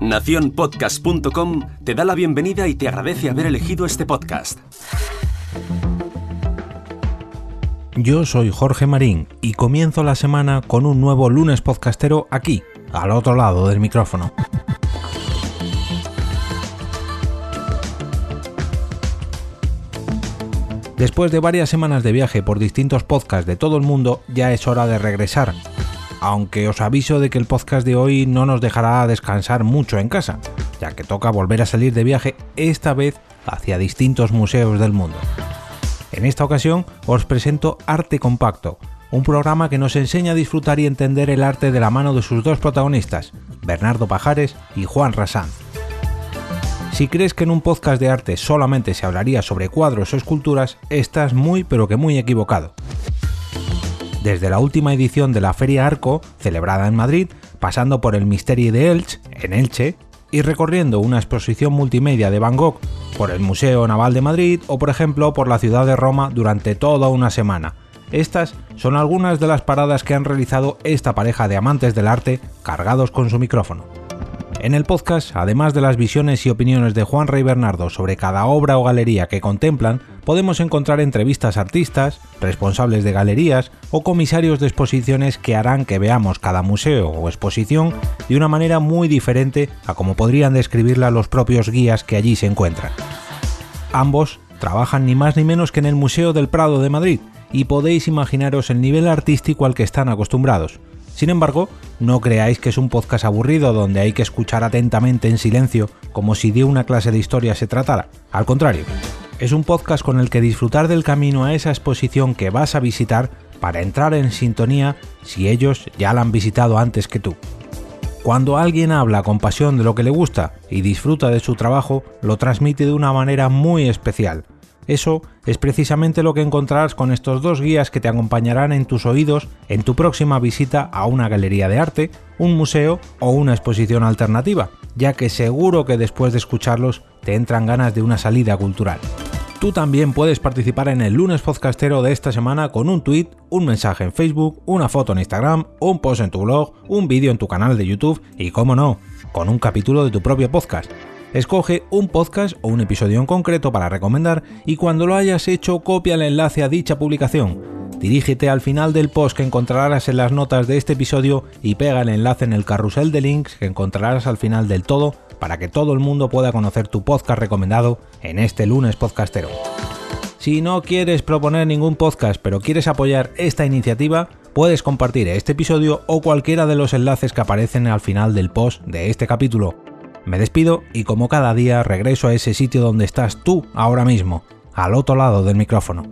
Naciónpodcast.com te da la bienvenida y te agradece haber elegido este podcast. Yo soy Jorge Marín y comienzo la semana con un nuevo lunes podcastero aquí, al otro lado del micrófono. Después de varias semanas de viaje por distintos podcasts de todo el mundo, ya es hora de regresar. Aunque os aviso de que el podcast de hoy no nos dejará descansar mucho en casa, ya que toca volver a salir de viaje esta vez hacia distintos museos del mundo. En esta ocasión os presento Arte Compacto, un programa que nos enseña a disfrutar y entender el arte de la mano de sus dos protagonistas, Bernardo Pajares y Juan Rasán. Si crees que en un podcast de arte solamente se hablaría sobre cuadros o esculturas, estás muy pero que muy equivocado. Desde la última edición de la Feria Arco, celebrada en Madrid, pasando por el Misterio de Elche, en Elche, y recorriendo una exposición multimedia de Van Gogh por el Museo Naval de Madrid o por ejemplo por la ciudad de Roma durante toda una semana. Estas son algunas de las paradas que han realizado esta pareja de amantes del arte cargados con su micrófono. En el podcast, además de las visiones y opiniones de Juan Rey Bernardo sobre cada obra o galería que contemplan, podemos encontrar entrevistas a artistas, responsables de galerías o comisarios de exposiciones que harán que veamos cada museo o exposición de una manera muy diferente a como podrían describirla los propios guías que allí se encuentran. Ambos trabajan ni más ni menos que en el Museo del Prado de Madrid y podéis imaginaros el nivel artístico al que están acostumbrados. Sin embargo, no creáis que es un podcast aburrido donde hay que escuchar atentamente en silencio como si de una clase de historia se tratara. Al contrario, es un podcast con el que disfrutar del camino a esa exposición que vas a visitar para entrar en sintonía si ellos ya la han visitado antes que tú. Cuando alguien habla con pasión de lo que le gusta y disfruta de su trabajo, lo transmite de una manera muy especial. Eso es precisamente lo que encontrarás con estos dos guías que te acompañarán en tus oídos en tu próxima visita a una galería de arte, un museo o una exposición alternativa, ya que seguro que después de escucharlos te entran ganas de una salida cultural. Tú también puedes participar en el lunes podcastero de esta semana con un tweet, un mensaje en Facebook, una foto en Instagram, un post en tu blog, un vídeo en tu canal de YouTube y, cómo no, con un capítulo de tu propio podcast. Escoge un podcast o un episodio en concreto para recomendar y cuando lo hayas hecho copia el enlace a dicha publicación. Dirígete al final del post que encontrarás en las notas de este episodio y pega el enlace en el carrusel de links que encontrarás al final del todo para que todo el mundo pueda conocer tu podcast recomendado en este lunes podcastero. Si no quieres proponer ningún podcast pero quieres apoyar esta iniciativa, puedes compartir este episodio o cualquiera de los enlaces que aparecen al final del post de este capítulo. Me despido y como cada día regreso a ese sitio donde estás tú ahora mismo, al otro lado del micrófono.